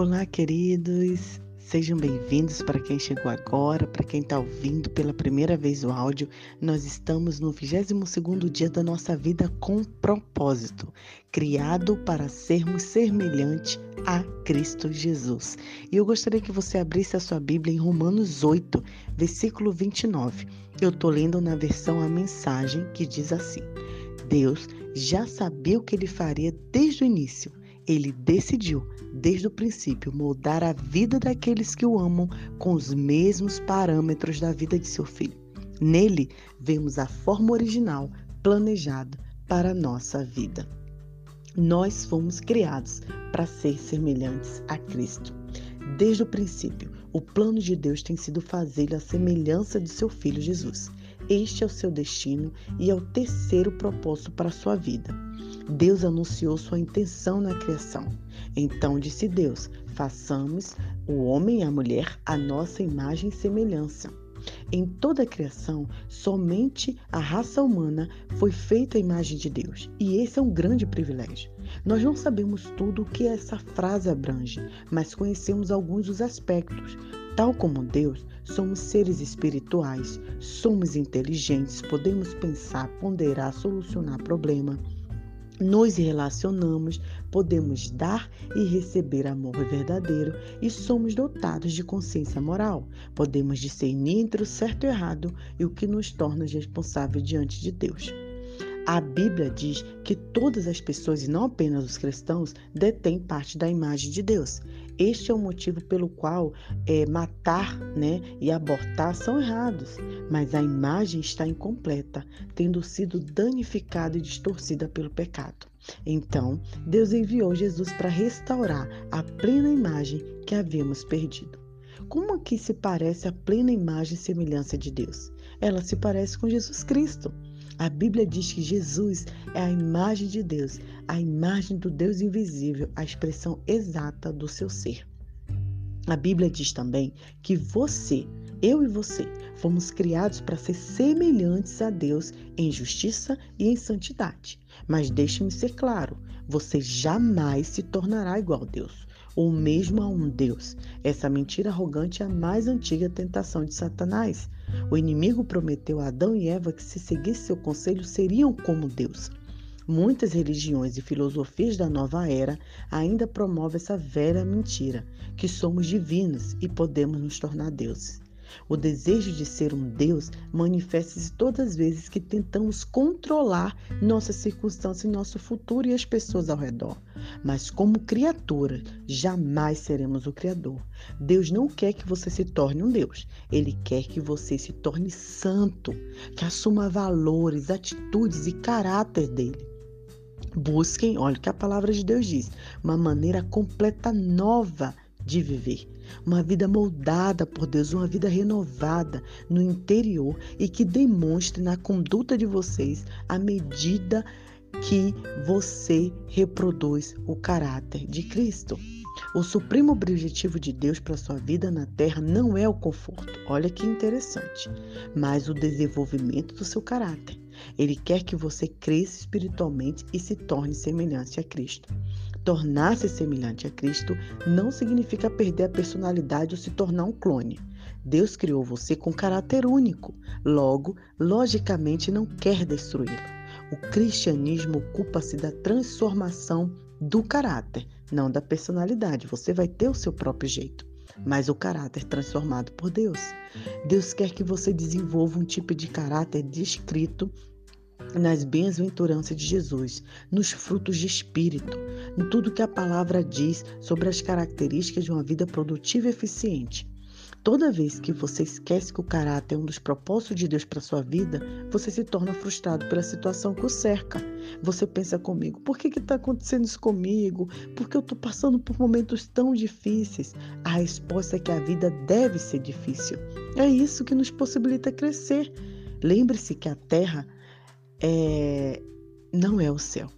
Olá, queridos. Sejam bem-vindos para quem chegou agora, para quem está ouvindo pela primeira vez o áudio. Nós estamos no 22º dia da nossa vida com propósito, criado para sermos semelhantes a Cristo Jesus. E eu gostaria que você abrisse a sua Bíblia em Romanos 8, versículo 29. Eu estou lendo na versão a mensagem que diz assim: Deus já sabia o que ele faria desde o início ele decidiu, desde o princípio, moldar a vida daqueles que o amam com os mesmos parâmetros da vida de seu filho. Nele, vemos a forma original planejada para a nossa vida. Nós fomos criados para ser semelhantes a Cristo. Desde o princípio, o plano de Deus tem sido fazê-lo semelhança de seu filho Jesus. Este é o seu destino e é o terceiro propósito para a sua vida. Deus anunciou sua intenção na criação. Então disse Deus: façamos o homem e a mulher a nossa imagem e semelhança. Em toda a criação, somente a raça humana foi feita à imagem de Deus, e esse é um grande privilégio. Nós não sabemos tudo o que essa frase abrange, mas conhecemos alguns dos aspectos. Tal como Deus, somos seres espirituais, somos inteligentes, podemos pensar, ponderar, solucionar problema nos relacionamos, podemos dar e receber amor verdadeiro e somos dotados de consciência moral. Podemos discernir entre o certo e o errado e o que nos torna responsáveis diante de Deus. A Bíblia diz que todas as pessoas, e não apenas os cristãos, detêm parte da imagem de Deus. Este é o motivo pelo qual é, matar né, e abortar são errados, mas a imagem está incompleta, tendo sido danificada e distorcida pelo pecado. Então, Deus enviou Jesus para restaurar a plena imagem que havíamos perdido. Como que se parece a plena imagem e semelhança de Deus? Ela se parece com Jesus Cristo. A Bíblia diz que Jesus é a imagem de Deus, a imagem do Deus invisível, a expressão exata do seu ser. A Bíblia diz também que você, eu e você, fomos criados para ser semelhantes a Deus em justiça e em santidade. Mas deixe-me ser claro: você jamais se tornará igual a Deus ou mesmo a um Deus. Essa mentira arrogante é a mais antiga tentação de Satanás. O inimigo prometeu a Adão e Eva que, se seguisse seu conselho, seriam como Deus. Muitas religiões e filosofias da nova era ainda promovem essa velha mentira, que somos divinos e podemos nos tornar deuses. O desejo de ser um Deus manifesta-se todas as vezes que tentamos controlar nossas circunstâncias nosso futuro e as pessoas ao redor. Mas, como criatura, jamais seremos o Criador. Deus não quer que você se torne um Deus. Ele quer que você se torne santo, que assuma valores, atitudes e caráter dele. Busquem, olha o que a palavra de Deus diz, uma maneira completa nova de viver. Uma vida moldada por Deus, uma vida renovada no interior e que demonstre na conduta de vocês a medida que você reproduz o caráter de Cristo. O supremo objetivo de Deus para sua vida na terra não é o conforto, olha que interessante, mas o desenvolvimento do seu caráter. Ele quer que você cresça espiritualmente e se torne semelhante a Cristo. Tornar-se semelhante a Cristo não significa perder a personalidade ou se tornar um clone. Deus criou você com caráter único, logo, logicamente, não quer destruí-lo. O cristianismo ocupa-se da transformação do caráter, não da personalidade. Você vai ter o seu próprio jeito, mas o caráter transformado por Deus. Deus quer que você desenvolva um tipo de caráter descrito nas bem-aventuranças de Jesus, nos frutos de espírito, em tudo que a palavra diz sobre as características de uma vida produtiva e eficiente. Toda vez que você esquece que o caráter é um dos propósitos de Deus para sua vida, você se torna frustrado pela situação que o cerca. Você pensa comigo, por que está acontecendo isso comigo? Por que eu estou passando por momentos tão difíceis? A resposta é que a vida deve ser difícil. É isso que nos possibilita crescer. Lembre-se que a terra é... não é o céu.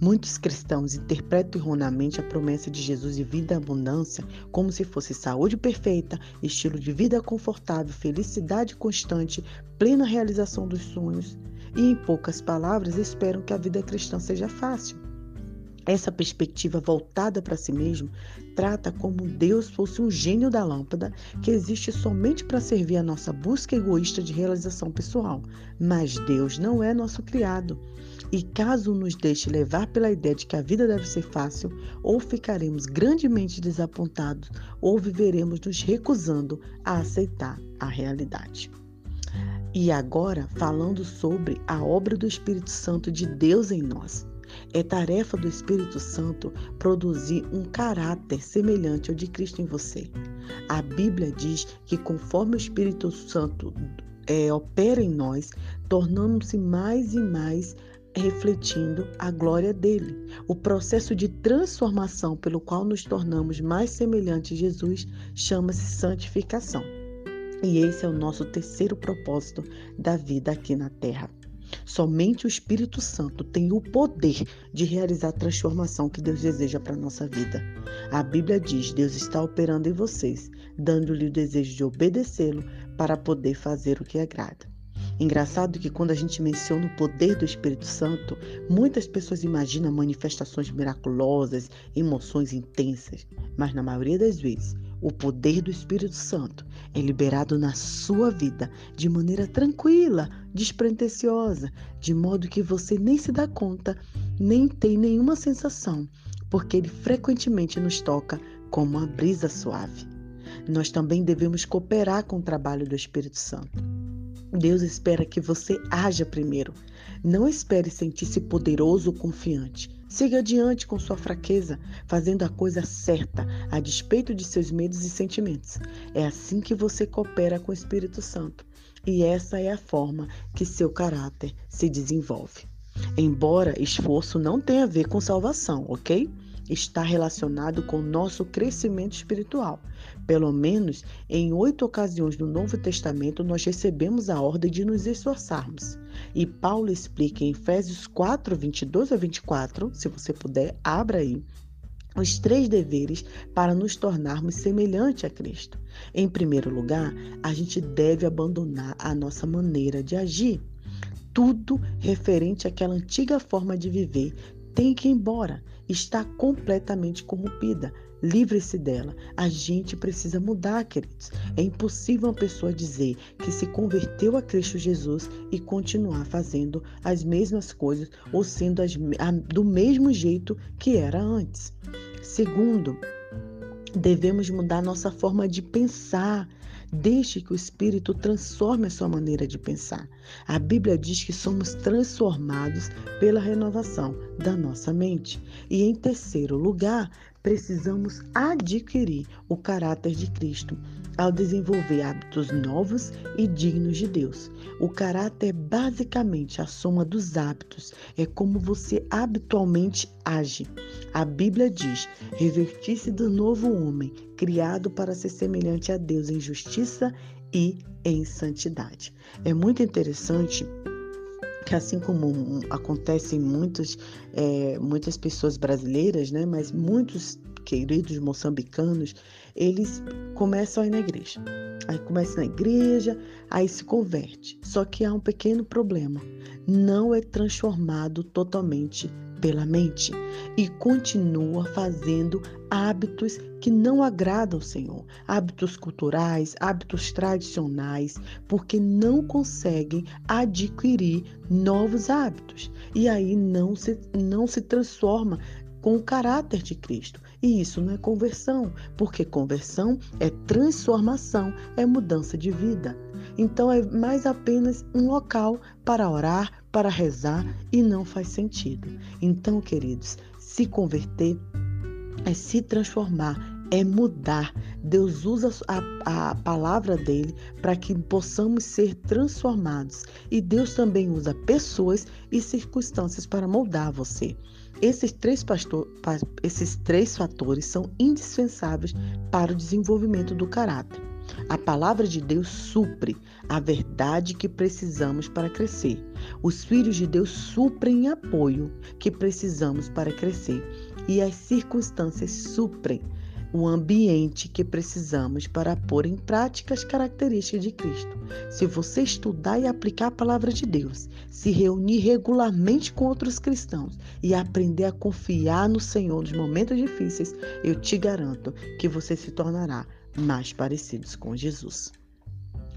Muitos cristãos interpretam erroneamente a promessa de Jesus de vida e abundância como se fosse saúde perfeita, estilo de vida confortável, felicidade constante, plena realização dos sonhos. E, em poucas palavras, esperam que a vida cristã seja fácil. Essa perspectiva voltada para si mesmo trata como Deus fosse um gênio da lâmpada que existe somente para servir a nossa busca egoísta de realização pessoal. Mas Deus não é nosso criado. E caso nos deixe levar pela ideia de que a vida deve ser fácil, ou ficaremos grandemente desapontados, ou viveremos nos recusando a aceitar a realidade. E agora, falando sobre a obra do Espírito Santo de Deus em nós. É tarefa do Espírito Santo produzir um caráter semelhante ao de Cristo em você. A Bíblia diz que conforme o Espírito Santo é, opera em nós, tornamos-se mais e mais refletindo a glória dele. O processo de transformação pelo qual nos tornamos mais semelhantes a Jesus chama-se santificação. E esse é o nosso terceiro propósito da vida aqui na Terra. Somente o Espírito Santo tem o poder de realizar a transformação que Deus deseja para a nossa vida. A Bíblia diz: Deus está operando em vocês, dando-lhe o desejo de obedecê-lo para poder fazer o que agrada. Engraçado que quando a gente menciona o poder do Espírito Santo, muitas pessoas imaginam manifestações miraculosas, emoções intensas, mas na maioria das vezes, o poder do Espírito Santo é liberado na sua vida de maneira tranquila, despretensiosa, de modo que você nem se dá conta, nem tem nenhuma sensação, porque ele frequentemente nos toca como uma brisa suave. Nós também devemos cooperar com o trabalho do Espírito Santo. Deus espera que você haja primeiro. Não espere sentir-se poderoso ou confiante. Siga adiante com sua fraqueza, fazendo a coisa certa, a despeito de seus medos e sentimentos. É assim que você coopera com o Espírito Santo. E essa é a forma que seu caráter se desenvolve. Embora esforço não tenha a ver com salvação, ok? Está relacionado com nosso crescimento espiritual. Pelo menos em oito ocasiões no Novo Testamento nós recebemos a ordem de nos esforçarmos. E Paulo explica em Efésios 4, 22 a 24, se você puder, abra aí, os três deveres para nos tornarmos semelhante a Cristo. Em primeiro lugar, a gente deve abandonar a nossa maneira de agir. Tudo referente àquela antiga forma de viver tem que ir embora está completamente corrompida. Livre-se dela. A gente precisa mudar, queridos. É impossível uma pessoa dizer que se converteu a Cristo Jesus e continuar fazendo as mesmas coisas ou sendo as, a, do mesmo jeito que era antes. Segundo, devemos mudar nossa forma de pensar. Deixe que o Espírito transforme a sua maneira de pensar. A Bíblia diz que somos transformados pela renovação da nossa mente. E em terceiro lugar, precisamos adquirir o caráter de Cristo ao desenvolver hábitos novos e dignos de Deus. O caráter é basicamente a soma dos hábitos, é como você habitualmente age. A Bíblia diz: revertir-se do novo homem, criado para ser semelhante a Deus em justiça e em santidade. É muito interessante que assim como acontece em muitos, é, muitas pessoas brasileiras, né, mas muitos queridos moçambicanos, eles começam a ir na igreja. Aí começa na igreja, aí se converte. Só que há um pequeno problema. Não é transformado totalmente pela mente e continua fazendo hábitos que não agradam ao Senhor, hábitos culturais, hábitos tradicionais, porque não conseguem adquirir novos hábitos e aí não se, não se transforma com o caráter de Cristo. E isso não é conversão, porque conversão é transformação, é mudança de vida. Então é mais apenas um local para orar, para rezar e não faz sentido. Então, queridos, se converter é se transformar, é mudar. Deus usa a, a palavra dele para que possamos ser transformados. E Deus também usa pessoas e circunstâncias para moldar você. Esses três, pastor, esses três fatores são indispensáveis para o desenvolvimento do caráter. A palavra de Deus supre a verdade que precisamos para crescer. Os filhos de Deus suprem apoio que precisamos para crescer. E as circunstâncias suprem o ambiente que precisamos para pôr em prática as características de Cristo. Se você estudar e aplicar a palavra de Deus, se reunir regularmente com outros cristãos e aprender a confiar no Senhor nos momentos difíceis, eu te garanto que você se tornará mais parecidos com Jesus.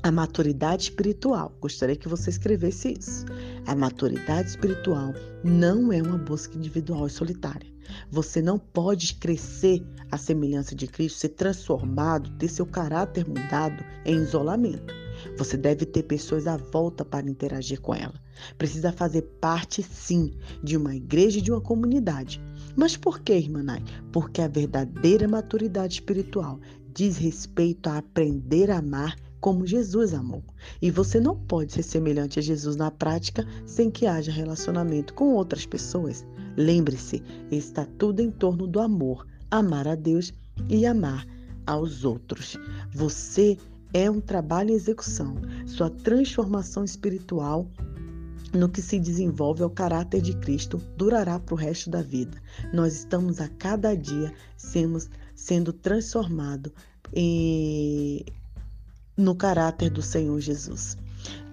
A maturidade espiritual, gostaria que você escrevesse isso. A maturidade espiritual não é uma busca individual e solitária. Você não pode crescer à semelhança de Cristo, ser transformado, ter seu caráter mudado em isolamento. Você deve ter pessoas à volta para interagir com ela. Precisa fazer parte, sim, de uma igreja e de uma comunidade. Mas por que, irmã Nai? Porque a verdadeira maturidade espiritual diz respeito a aprender a amar como Jesus amou. E você não pode ser semelhante a Jesus na prática sem que haja relacionamento com outras pessoas. Lembre-se, está tudo em torno do amor, amar a Deus e amar aos outros. Você é um trabalho em execução. Sua transformação espiritual no que se desenvolve ao caráter de Cristo durará para o resto da vida. Nós estamos a cada dia sendo, sendo transformados no caráter do Senhor Jesus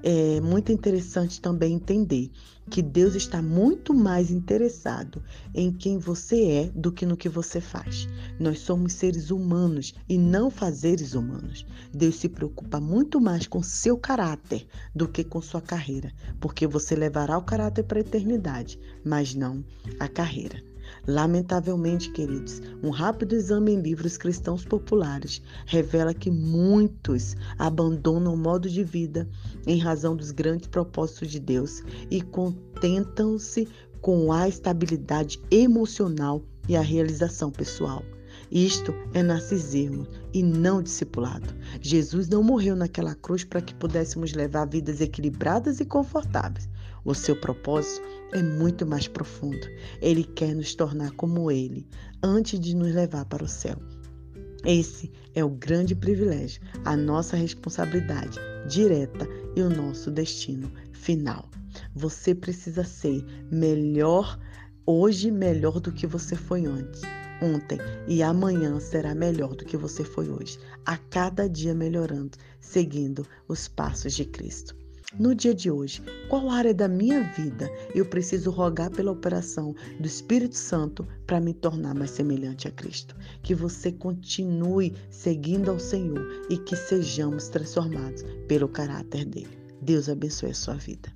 é muito interessante também entender que Deus está muito mais interessado em quem você é do que no que você faz. Nós somos seres humanos e não fazeres humanos. Deus se preocupa muito mais com seu caráter do que com sua carreira, porque você levará o caráter para a eternidade, mas não a carreira. Lamentavelmente, queridos, um rápido exame em livros cristãos populares revela que muitos abandonam o modo de vida em razão dos grandes propósitos de Deus e contentam-se com a estabilidade emocional e a realização pessoal. Isto é narcisismo e não discipulado. Jesus não morreu naquela cruz para que pudéssemos levar vidas equilibradas e confortáveis. O seu propósito é muito mais profundo. Ele quer nos tornar como Ele, antes de nos levar para o céu. Esse é o grande privilégio, a nossa responsabilidade direta e o nosso destino final. Você precisa ser melhor hoje, melhor do que você foi antes ontem e amanhã será melhor do que você foi hoje, a cada dia melhorando, seguindo os passos de Cristo. No dia de hoje, qual área da minha vida eu preciso rogar pela operação do Espírito Santo para me tornar mais semelhante a Cristo? Que você continue seguindo ao Senhor e que sejamos transformados pelo caráter dele. Deus abençoe a sua vida.